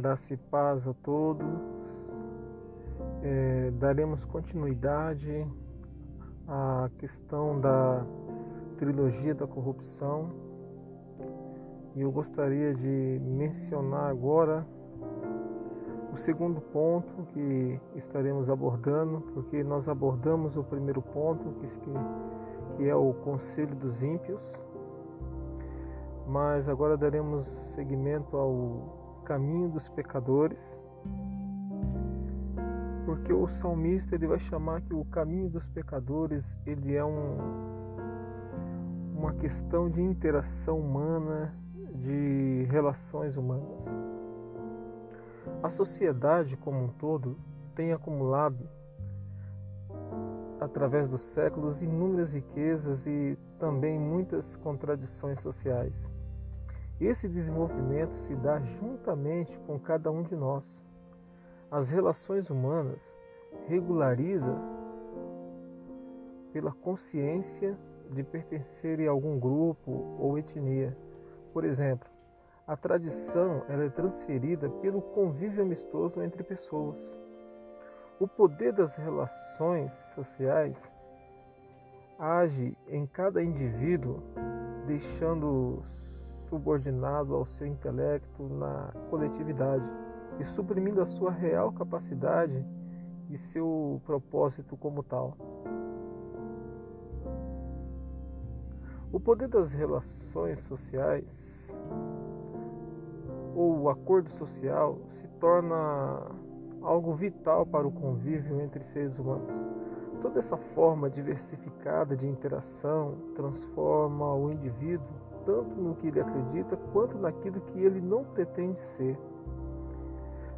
graça e paz a todos. É, daremos continuidade à questão da trilogia da corrupção e eu gostaria de mencionar agora o segundo ponto que estaremos abordando, porque nós abordamos o primeiro ponto, que, que é o Conselho dos Ímpios, mas agora daremos seguimento ao caminho dos pecadores, porque o salmista ele vai chamar que o caminho dos pecadores ele é um, uma questão de interação humana, de relações humanas. A sociedade como um todo tem acumulado, através dos séculos, inúmeras riquezas e também muitas contradições sociais. Esse desenvolvimento se dá juntamente com cada um de nós. As relações humanas regulariza pela consciência de pertencer a algum grupo ou etnia. Por exemplo, a tradição ela é transferida pelo convívio amistoso entre pessoas. O poder das relações sociais age em cada indivíduo, deixando subordinado ao seu intelecto na coletividade e suprimindo a sua real capacidade e seu propósito como tal. O poder das relações sociais ou o acordo social se torna algo vital para o convívio entre seres humanos. Toda essa forma diversificada de interação transforma o indivíduo tanto no que ele acredita quanto naquilo que ele não pretende ser.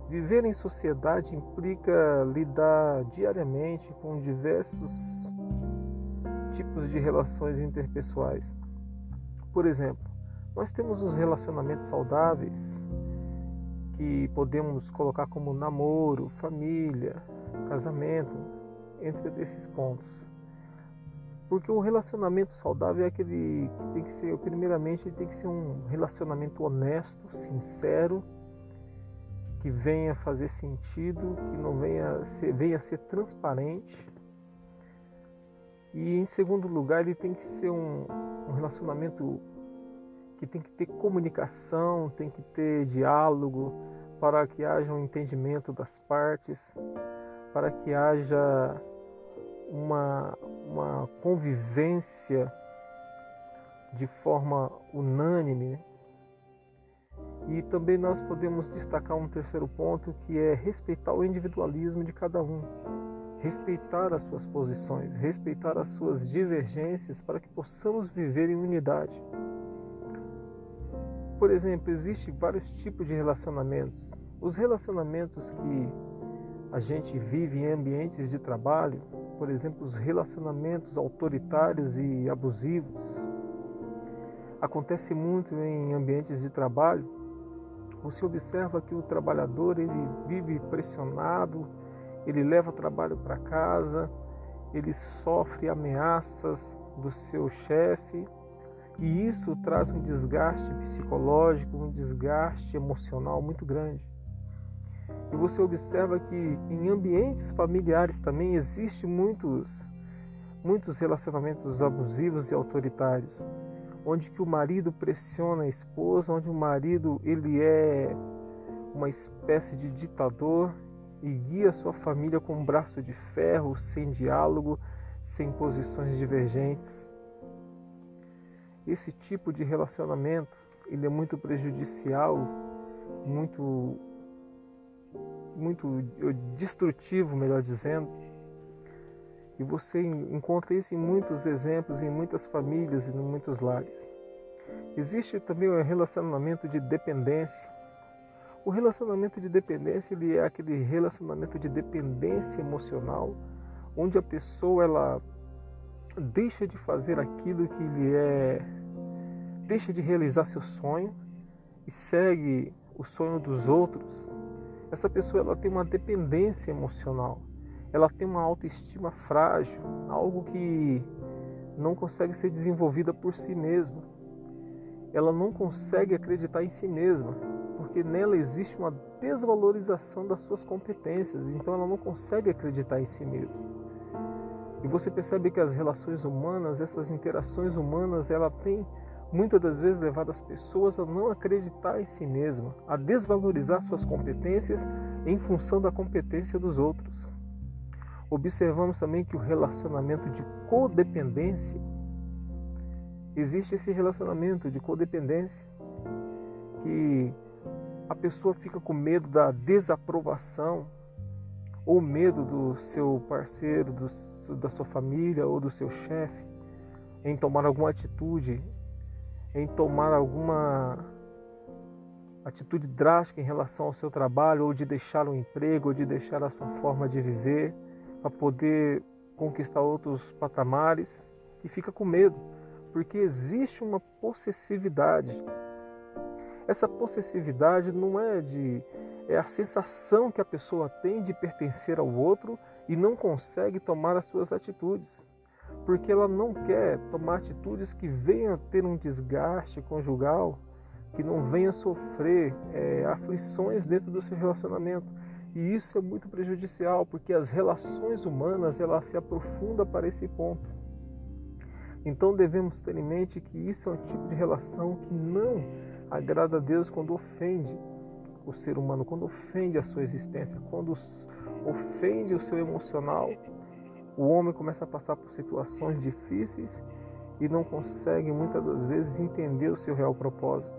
Viver em sociedade implica lidar diariamente com diversos tipos de relações interpessoais. Por exemplo, nós temos os relacionamentos saudáveis, que podemos colocar como namoro, família, casamento, entre esses pontos. Porque o relacionamento saudável é aquele que tem que ser, primeiramente, ele tem que ser um relacionamento honesto, sincero, que venha fazer sentido, que não venha ser, venha ser transparente. E em segundo lugar, ele tem que ser um, um relacionamento que tem que ter comunicação, tem que ter diálogo, para que haja um entendimento das partes, para que haja uma, uma convivência de forma unânime. E também nós podemos destacar um terceiro ponto que é respeitar o individualismo de cada um, respeitar as suas posições, respeitar as suas divergências para que possamos viver em unidade. Por exemplo, existem vários tipos de relacionamentos. Os relacionamentos que a gente vive em ambientes de trabalho, por exemplo, os relacionamentos autoritários e abusivos, acontece muito em ambientes de trabalho. Você observa que o trabalhador ele vive pressionado, ele leva o trabalho para casa, ele sofre ameaças do seu chefe, e isso traz um desgaste psicológico, um desgaste emocional muito grande. E você observa que em ambientes familiares também existem muitos, muitos relacionamentos abusivos e autoritários, onde que o marido pressiona a esposa, onde o marido ele é uma espécie de ditador e guia sua família com um braço de ferro, sem diálogo, sem posições divergentes. Esse tipo de relacionamento ele é muito prejudicial, muito muito destrutivo, melhor dizendo. E você encontra isso em muitos exemplos, em muitas famílias e em muitos lares. Existe também o relacionamento de dependência. O relacionamento de dependência ele é aquele relacionamento de dependência emocional, onde a pessoa ela deixa de fazer aquilo que lhe é, deixa de realizar seu sonho e segue o sonho dos outros. Essa pessoa ela tem uma dependência emocional, ela tem uma autoestima frágil, algo que não consegue ser desenvolvida por si mesma. Ela não consegue acreditar em si mesma, porque nela existe uma desvalorização das suas competências, então ela não consegue acreditar em si mesma. E você percebe que as relações humanas, essas interações humanas, ela tem muitas das vezes levado as pessoas a não acreditar em si mesma, a desvalorizar suas competências em função da competência dos outros. Observamos também que o relacionamento de codependência existe esse relacionamento de codependência que a pessoa fica com medo da desaprovação ou medo do seu parceiro, do, da sua família ou do seu chefe em tomar alguma atitude, em tomar alguma atitude drástica em relação ao seu trabalho ou de deixar o um emprego ou de deixar a sua forma de viver para poder conquistar outros patamares e fica com medo porque existe uma possessividade. Essa possessividade não é de é a sensação que a pessoa tem de pertencer ao outro e não consegue tomar as suas atitudes, porque ela não quer tomar atitudes que venham a ter um desgaste conjugal, que não venha sofrer é, aflições dentro do seu relacionamento. E isso é muito prejudicial, porque as relações humanas elas se aprofundam para esse ponto. Então devemos ter em mente que isso é um tipo de relação que não agrada a Deus quando ofende o ser humano, quando ofende a sua existência, quando ofende o seu emocional. O homem começa a passar por situações difíceis e não consegue muitas das vezes entender o seu real propósito.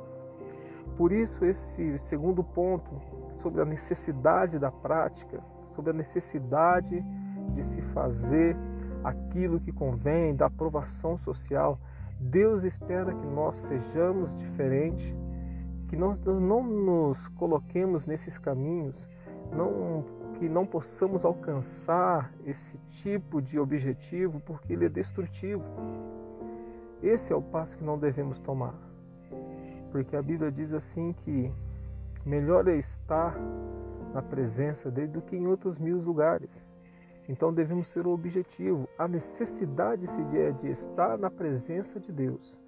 Por isso, esse segundo ponto sobre a necessidade da prática, sobre a necessidade de se fazer aquilo que convém, da aprovação social. Deus espera que nós sejamos diferentes, que nós não nos coloquemos nesses caminhos, não, que não possamos alcançar esse tipo de objetivo, porque ele é destrutivo. Esse é o passo que não devemos tomar, porque a Bíblia diz assim que melhor é estar na presença dele do que em outros mil lugares. Então devemos ter o objetivo, a necessidade de, de estar na presença de Deus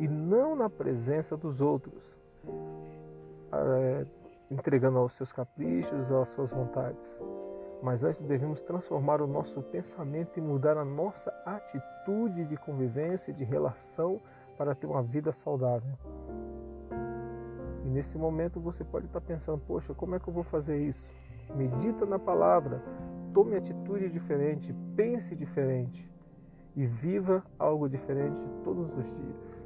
e não na presença dos outros, é, entregando aos seus caprichos, às suas vontades. Mas antes devemos transformar o nosso pensamento e mudar a nossa atitude de convivência, de relação, para ter uma vida saudável. E nesse momento você pode estar pensando: poxa, como é que eu vou fazer isso? Medita na palavra, tome atitude diferente, pense diferente e viva algo diferente todos os dias.